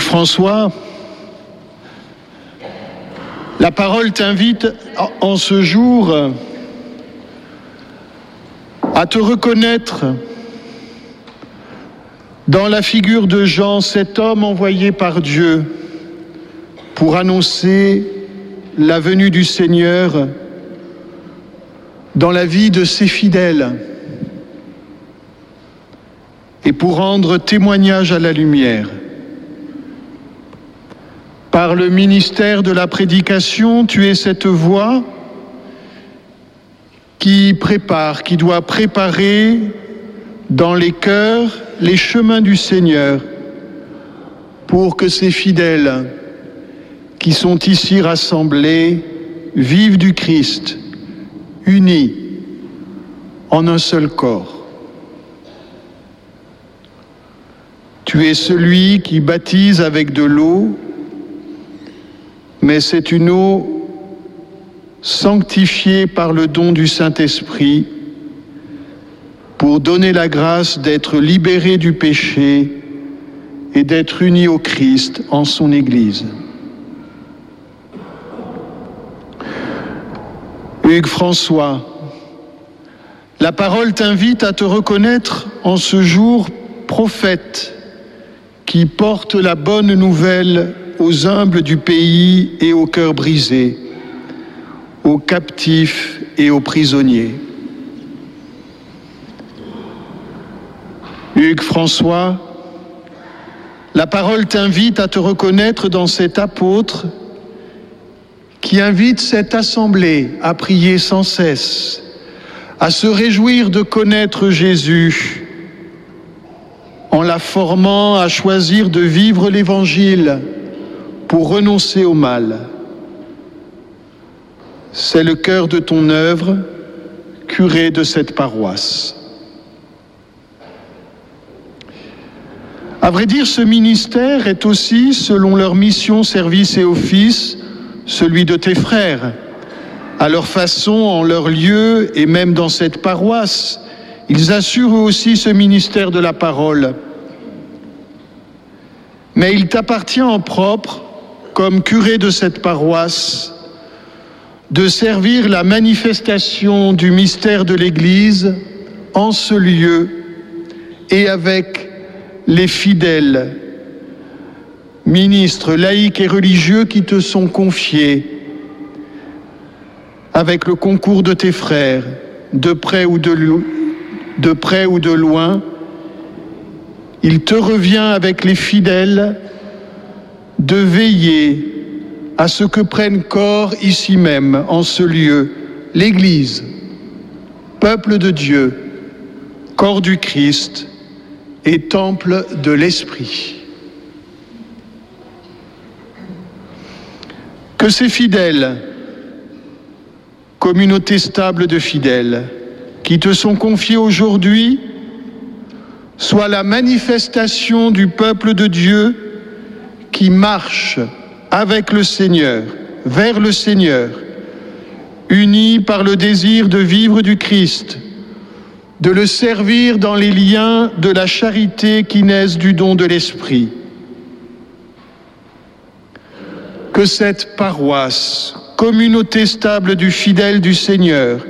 François, la parole t'invite en ce jour à te reconnaître dans la figure de Jean, cet homme envoyé par Dieu pour annoncer la venue du Seigneur dans la vie de ses fidèles et pour rendre témoignage à la lumière. Par le ministère de la prédication, tu es cette voix qui prépare, qui doit préparer dans les cœurs les chemins du Seigneur pour que ces fidèles qui sont ici rassemblés vivent du Christ, unis en un seul corps. Tu es celui qui baptise avec de l'eau, mais c'est une eau sanctifiée par le don du Saint-Esprit pour donner la grâce d'être libéré du péché et d'être uni au Christ en son Église. Hugues François, la parole t'invite à te reconnaître en ce jour prophète qui porte la bonne nouvelle aux humbles du pays et aux cœurs brisés, aux captifs et aux prisonniers. Hugues François, la parole t'invite à te reconnaître dans cet apôtre qui invite cette assemblée à prier sans cesse, à se réjouir de connaître Jésus en la formant à choisir de vivre l'Évangile pour renoncer au mal. C'est le cœur de ton œuvre, curé de cette paroisse. À vrai dire, ce ministère est aussi, selon leur mission, service et office, celui de tes frères. À leur façon, en leur lieu et même dans cette paroisse, ils assurent aussi ce ministère de la parole. Mais il t'appartient en propre, comme curé de cette paroisse, de servir la manifestation du mystère de l'Église en ce lieu et avec les fidèles, ministres, laïcs et religieux qui te sont confiés, avec le concours de tes frères, de près ou de, de près ou de loin, il te revient avec les fidèles de veiller à ce que prenne corps ici même, en ce lieu, l'Église, peuple de Dieu, corps du Christ et temple de l'Esprit. Que ces fidèles, communauté stable de fidèles, qui te sont confiés aujourd'hui, soit la manifestation du peuple de Dieu qui marche avec le Seigneur, vers le Seigneur, unis par le désir de vivre du Christ, de le servir dans les liens de la charité qui naissent du don de l'Esprit. Que cette paroisse, communauté stable du fidèle du Seigneur,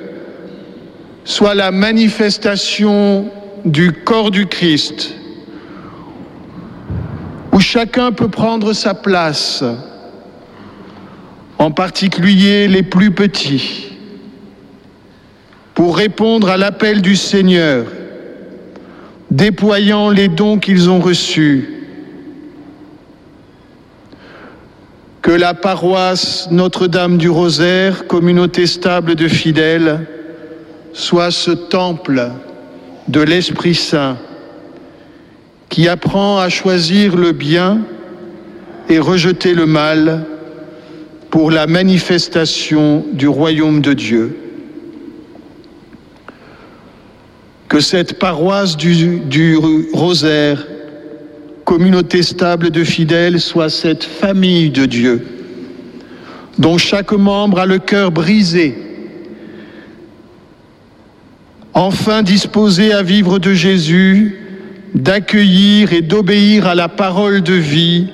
soit la manifestation du corps du Christ, où chacun peut prendre sa place, en particulier les plus petits, pour répondre à l'appel du Seigneur, déployant les dons qu'ils ont reçus. Que la paroisse Notre-Dame du Rosaire, communauté stable de fidèles, soit ce temple de l'Esprit Saint qui apprend à choisir le bien et rejeter le mal pour la manifestation du royaume de Dieu. Que cette paroisse du, rosaire, communauté stable de fidèles, soit cette famille de Dieu, dont chaque membre a le cœur brisé enfin disposé à vivre de Jésus, d'accueillir et d'obéir à la parole de vie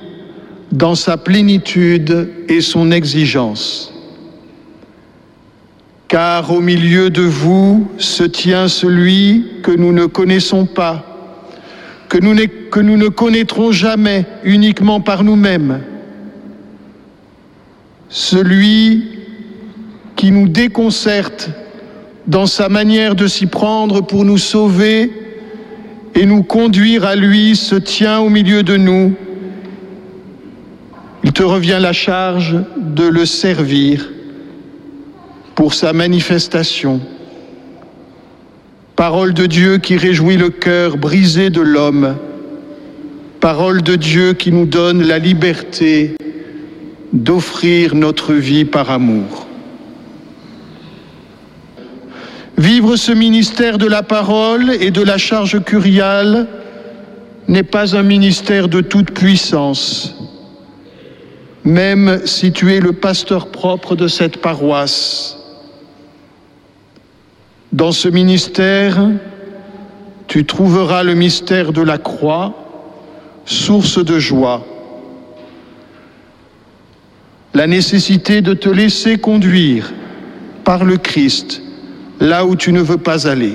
dans sa plénitude et son exigence. Car au milieu de vous se tient celui que nous ne connaissons pas, que nous, que nous ne connaîtrons jamais uniquement par nous-mêmes, celui qui nous déconcerte dans sa manière de s'y prendre pour nous sauver et nous conduire à lui se tient au milieu de nous. Il te revient la charge de le servir pour sa manifestation. Parole de Dieu qui réjouit le cœur brisé de l'homme. Parole de Dieu qui nous donne la liberté d'offrir notre vie par amour. Vivre ce ministère de la parole et de la charge curiale n'est pas un ministère de toute puissance, même si tu es le pasteur propre de cette paroisse. Dans ce ministère, tu trouveras le mystère de la croix, source de joie, la nécessité de te laisser conduire par le Christ là où tu ne veux pas aller.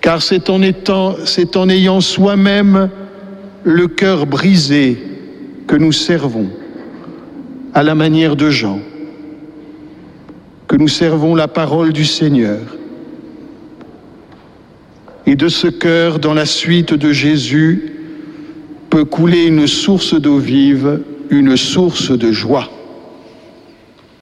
Car c'est en, étant, c'est en ayant soi-même le cœur brisé que nous servons, à la manière de Jean, que nous servons la parole du Seigneur. Et de ce cœur, dans la suite de Jésus, peut couler une source d'eau vive, une source de joie.